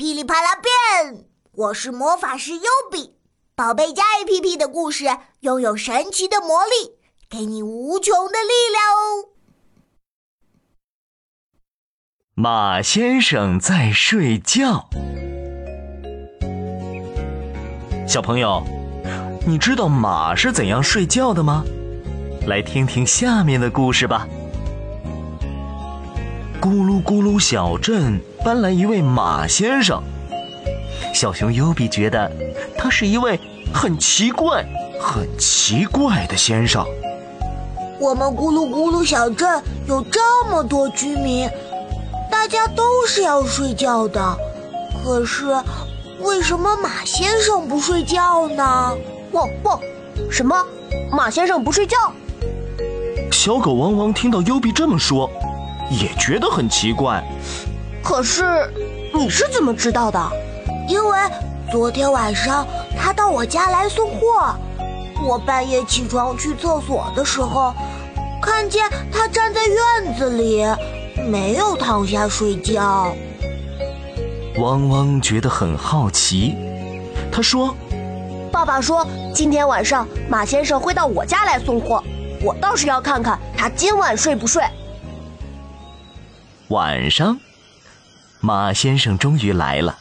噼里啪啦变！我是魔法师优比，宝贝家 APP 的故事拥有神奇的魔力，给你无穷的力量哦。马先生在睡觉，小朋友，你知道马是怎样睡觉的吗？来听听下面的故事吧。咕噜咕噜小镇。搬来一位马先生，小熊优比觉得他是一位很奇怪、很奇怪的先生。我们咕噜咕噜小镇有这么多居民，大家都是要睡觉的，可是为什么马先生不睡觉呢？汪汪！什么？马先生不睡觉？小狗汪汪听到优比这么说，也觉得很奇怪。可是你是怎么知道的？因为昨天晚上他到我家来送货，我半夜起床去厕所的时候，看见他站在院子里，没有躺下睡觉。汪汪觉得很好奇，他说：“爸爸说今天晚上马先生会到我家来送货，我倒是要看看他今晚睡不睡。”晚上。马先生终于来了，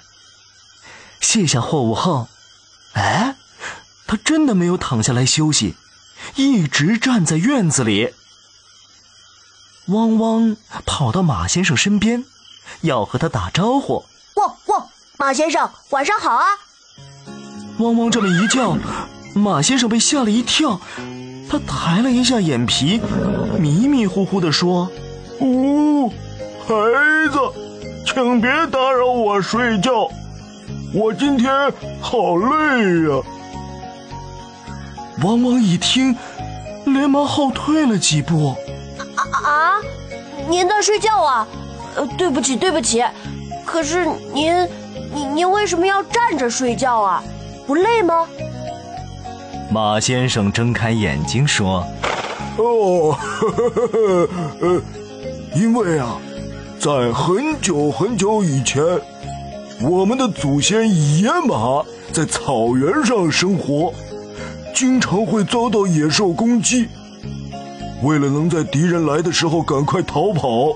卸下货物后，哎，他真的没有躺下来休息，一直站在院子里。汪汪跑到马先生身边，要和他打招呼。汪汪，马先生，晚上好啊！汪汪这么一叫，马先生被吓了一跳，他抬了一下眼皮，迷迷糊糊地说：“哦，孩子。”请别打扰我睡觉，我今天好累呀！汪汪一听，连忙后退了几步。啊啊！您在睡觉啊？呃，对不起，对不起。可是您，您您为什么要站着睡觉啊？不累吗？马先生睁开眼睛说：“哦，呵呵呵呃，因为啊。”在很久很久以前，我们的祖先野马在草原上生活，经常会遭到野兽攻击。为了能在敌人来的时候赶快逃跑，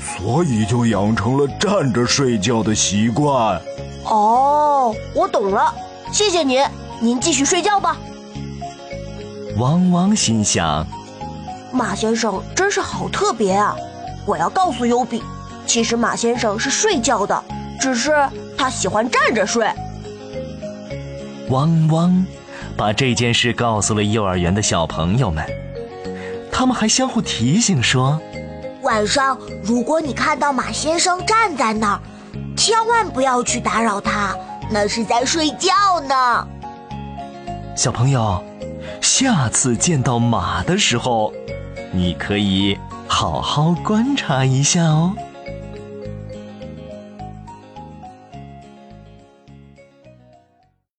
所以就养成了站着睡觉的习惯。哦，我懂了，谢谢您，您继续睡觉吧。汪汪心想：马先生真是好特别啊。我要告诉优比，其实马先生是睡觉的，只是他喜欢站着睡。汪汪，把这件事告诉了幼儿园的小朋友们，他们还相互提醒说：晚上如果你看到马先生站在那儿，千万不要去打扰他，那是在睡觉呢。小朋友，下次见到马的时候，你可以。好好观察一下哦。